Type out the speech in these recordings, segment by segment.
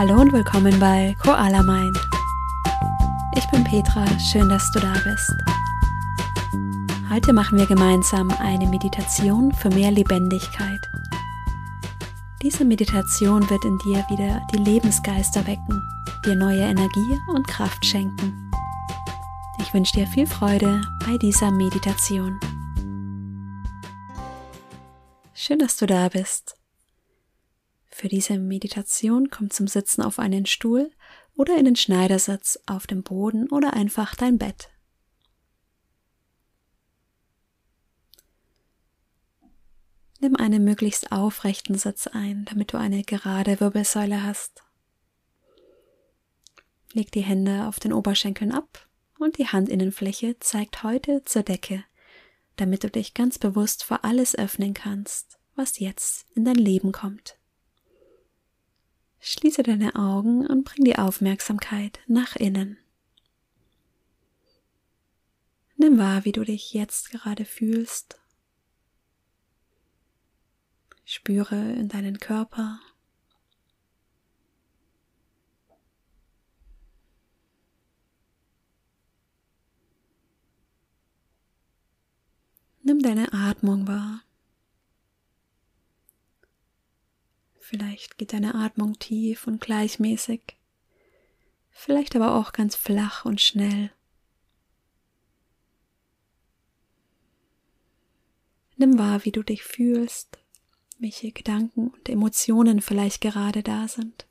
Hallo und willkommen bei Koala Mind. Ich bin Petra, schön, dass du da bist. Heute machen wir gemeinsam eine Meditation für mehr Lebendigkeit. Diese Meditation wird in dir wieder die Lebensgeister wecken, dir neue Energie und Kraft schenken. Ich wünsche dir viel Freude bei dieser Meditation. Schön, dass du da bist. Für diese Meditation komm zum Sitzen auf einen Stuhl oder in den Schneidersitz auf dem Boden oder einfach dein Bett. Nimm einen möglichst aufrechten Sitz ein, damit du eine gerade Wirbelsäule hast. Leg die Hände auf den Oberschenkeln ab und die Handinnenfläche zeigt heute zur Decke, damit du dich ganz bewusst vor alles öffnen kannst, was jetzt in dein Leben kommt. Schließe deine Augen und bring die Aufmerksamkeit nach innen. Nimm wahr, wie du dich jetzt gerade fühlst. Spüre in deinen Körper. Nimm deine Atmung wahr. Vielleicht geht deine Atmung tief und gleichmäßig, vielleicht aber auch ganz flach und schnell. Nimm wahr, wie du dich fühlst, welche Gedanken und Emotionen vielleicht gerade da sind.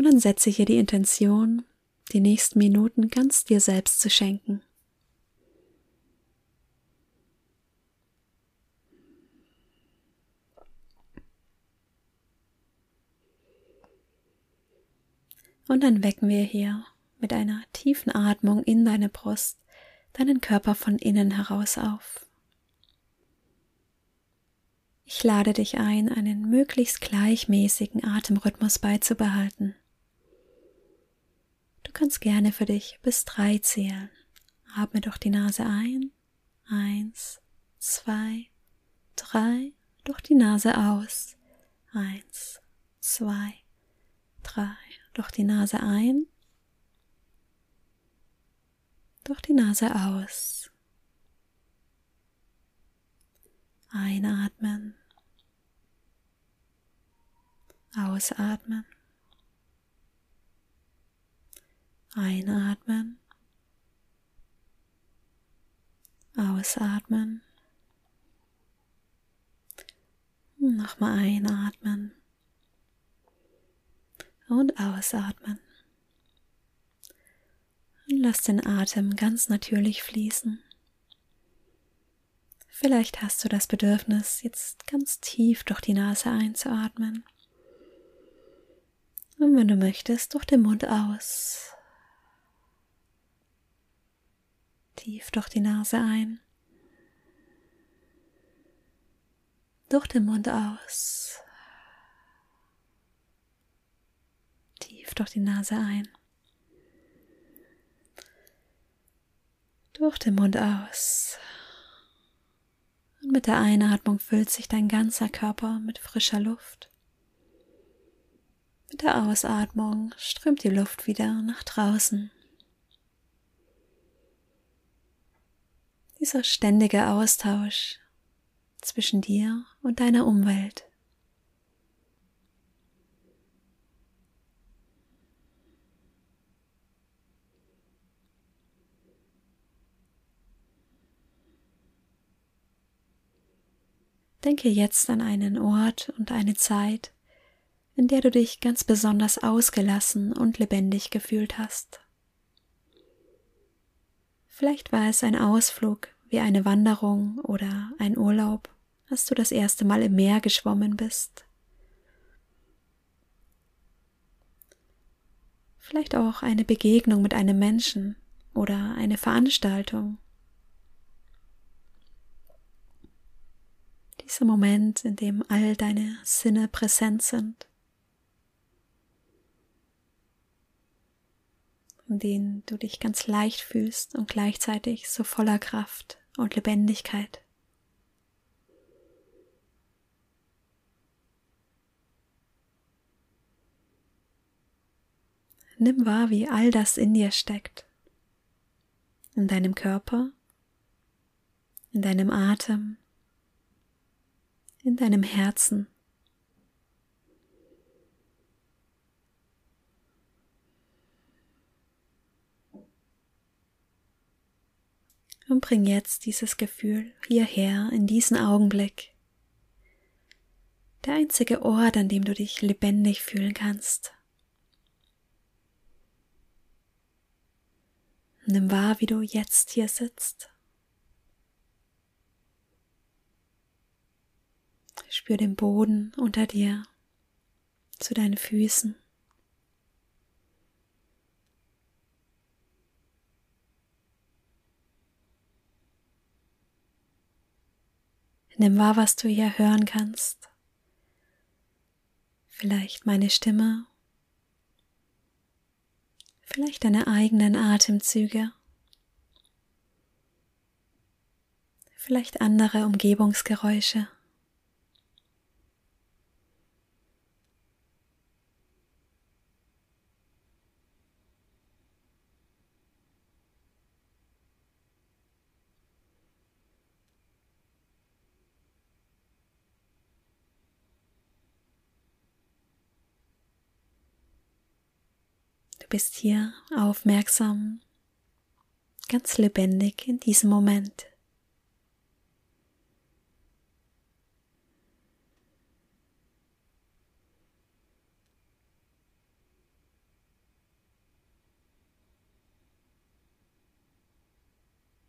Und dann setze hier die Intention, die nächsten Minuten ganz dir selbst zu schenken. Und dann wecken wir hier mit einer tiefen Atmung in deine Brust deinen Körper von innen heraus auf. Ich lade dich ein, einen möglichst gleichmäßigen Atemrhythmus beizubehalten. Du kannst gerne für dich bis drei zählen. Atme durch die Nase ein. Eins, zwei, drei. Durch die Nase aus. Eins, zwei, drei. Durch die Nase ein. Durch die Nase aus. Einatmen. Ausatmen. Einatmen. Ausatmen. Nochmal einatmen. Und ausatmen. Und lass den Atem ganz natürlich fließen. Vielleicht hast du das Bedürfnis, jetzt ganz tief durch die Nase einzuatmen. Und wenn du möchtest, durch den Mund aus. Tief durch die Nase ein. Durch den Mund aus. Tief durch die Nase ein. Durch den Mund aus. Und mit der Einatmung füllt sich dein ganzer Körper mit frischer Luft. Mit der Ausatmung strömt die Luft wieder nach draußen. Dieser ständige Austausch zwischen dir und deiner Umwelt. Denke jetzt an einen Ort und eine Zeit, in der du dich ganz besonders ausgelassen und lebendig gefühlt hast. Vielleicht war es ein Ausflug wie eine Wanderung oder ein Urlaub, als du das erste Mal im Meer geschwommen bist. Vielleicht auch eine Begegnung mit einem Menschen oder eine Veranstaltung. Dieser Moment, in dem all deine Sinne präsent sind. in denen du dich ganz leicht fühlst und gleichzeitig so voller Kraft und Lebendigkeit. Nimm wahr, wie all das in dir steckt. In deinem Körper, in deinem Atem, in deinem Herzen. Und bring jetzt dieses Gefühl hierher, in diesen Augenblick. Der einzige Ort, an dem du dich lebendig fühlen kannst. Nimm wahr, wie du jetzt hier sitzt. Spür den Boden unter dir zu deinen Füßen. Nimm wahr, was du hier hören kannst. Vielleicht meine Stimme, vielleicht deine eigenen Atemzüge, vielleicht andere Umgebungsgeräusche. Bist hier aufmerksam, ganz lebendig in diesem Moment.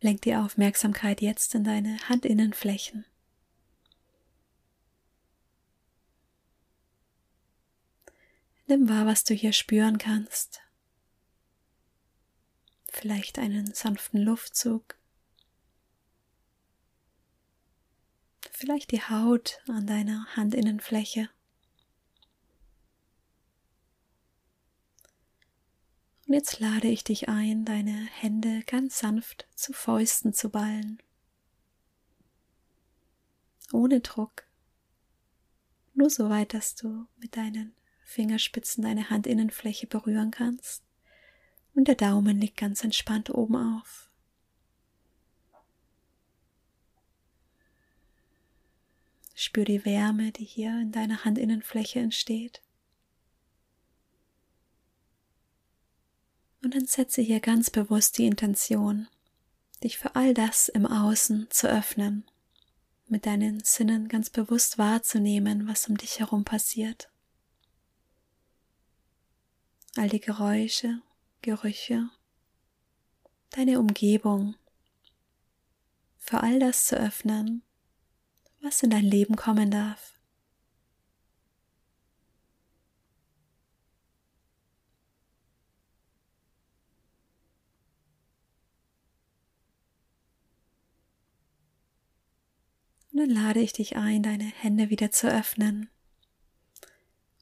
Lenk die Aufmerksamkeit jetzt in deine Handinnenflächen. Nimm wahr, was du hier spüren kannst vielleicht einen sanften Luftzug, vielleicht die Haut an deiner Handinnenfläche. Und jetzt lade ich dich ein, deine Hände ganz sanft zu Fäusten zu ballen. Ohne Druck. Nur so weit, dass du mit deinen Fingerspitzen deine Handinnenfläche berühren kannst und der Daumen liegt ganz entspannt oben auf. Spür die Wärme, die hier in deiner Handinnenfläche entsteht. Und dann setze hier ganz bewusst die Intention, dich für all das im Außen zu öffnen, mit deinen Sinnen ganz bewusst wahrzunehmen, was um dich herum passiert. All die Geräusche Gerüche, deine Umgebung, für all das zu öffnen, was in dein Leben kommen darf. Und dann lade ich dich ein, deine Hände wieder zu öffnen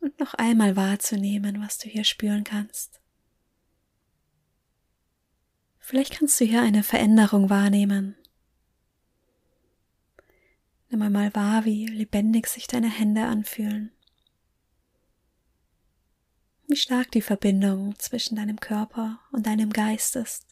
und noch einmal wahrzunehmen, was du hier spüren kannst. Vielleicht kannst du hier eine Veränderung wahrnehmen. Nimm einmal wahr, wie lebendig sich deine Hände anfühlen. Wie stark die Verbindung zwischen deinem Körper und deinem Geist ist.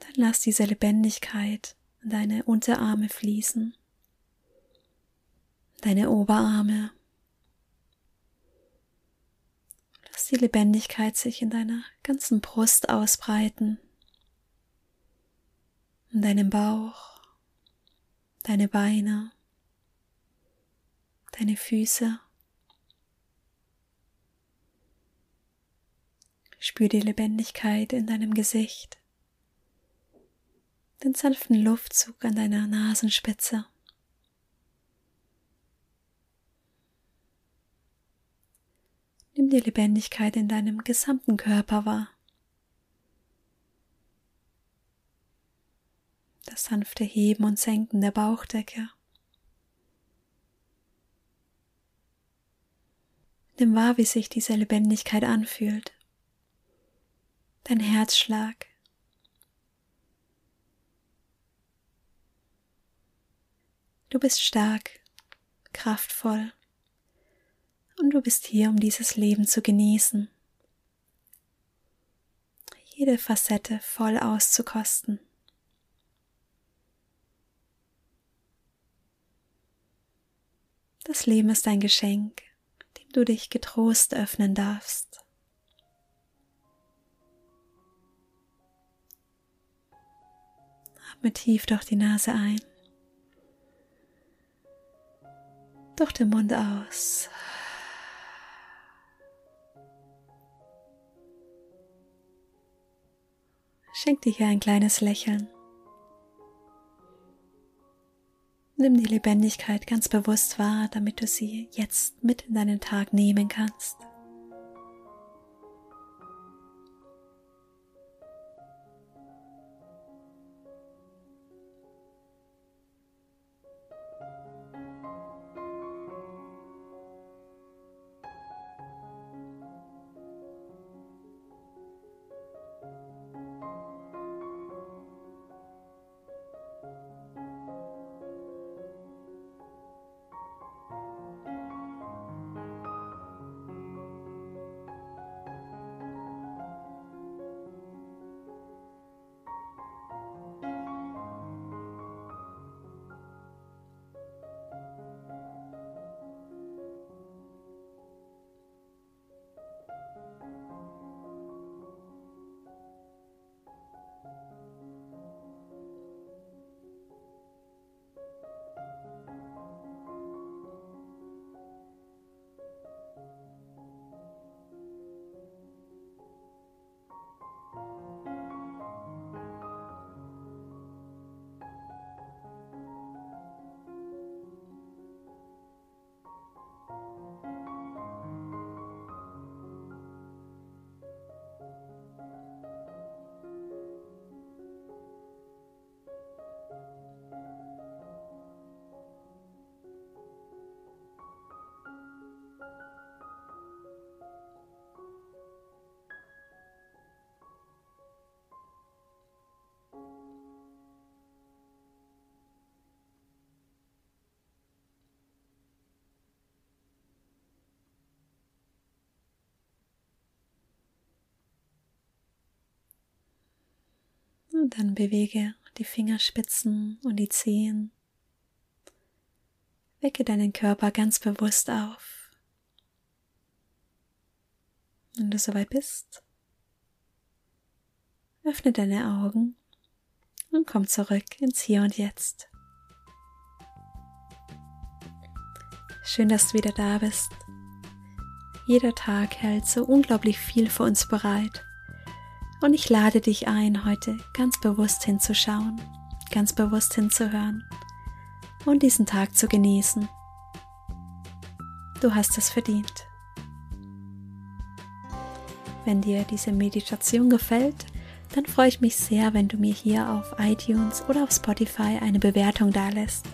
Dann lass diese Lebendigkeit deine Unterarme fließen, deine Oberarme. Lass die Lebendigkeit sich in deiner ganzen Brust ausbreiten, in deinem Bauch, deine Beine, deine Füße. Spür die Lebendigkeit in deinem Gesicht den sanften Luftzug an deiner Nasenspitze. Nimm die Lebendigkeit in deinem gesamten Körper wahr. das sanfte Heben und Senken der Bauchdecke. Nimm wahr, wie sich diese Lebendigkeit anfühlt. Dein Herzschlag. Du bist stark, kraftvoll und du bist hier, um dieses Leben zu genießen. Jede Facette voll auszukosten. Das Leben ist ein Geschenk du dich getrost öffnen darfst. Atme tief durch die Nase ein, durch den Mund aus. Schenk dir hier ein kleines Lächeln. Nimm die Lebendigkeit ganz bewusst wahr, damit du sie jetzt mit in deinen Tag nehmen kannst. Und dann bewege die Fingerspitzen und die Zehen. Wecke deinen Körper ganz bewusst auf. Wenn du soweit bist, öffne deine Augen und komm zurück ins Hier und Jetzt. Schön, dass du wieder da bist. Jeder Tag hält so unglaublich viel für uns bereit. Und ich lade dich ein, heute ganz bewusst hinzuschauen, ganz bewusst hinzuhören und diesen Tag zu genießen. Du hast es verdient. Wenn dir diese Meditation gefällt, dann freue ich mich sehr, wenn du mir hier auf iTunes oder auf Spotify eine Bewertung dalässt.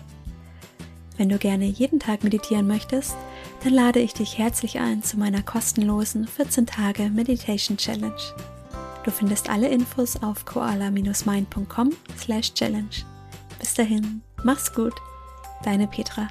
Wenn du gerne jeden Tag meditieren möchtest, dann lade ich dich herzlich ein zu meiner kostenlosen 14 Tage Meditation Challenge. Du findest alle Infos auf koala-mind.com/challenge. Bis dahin, mach's gut, deine Petra.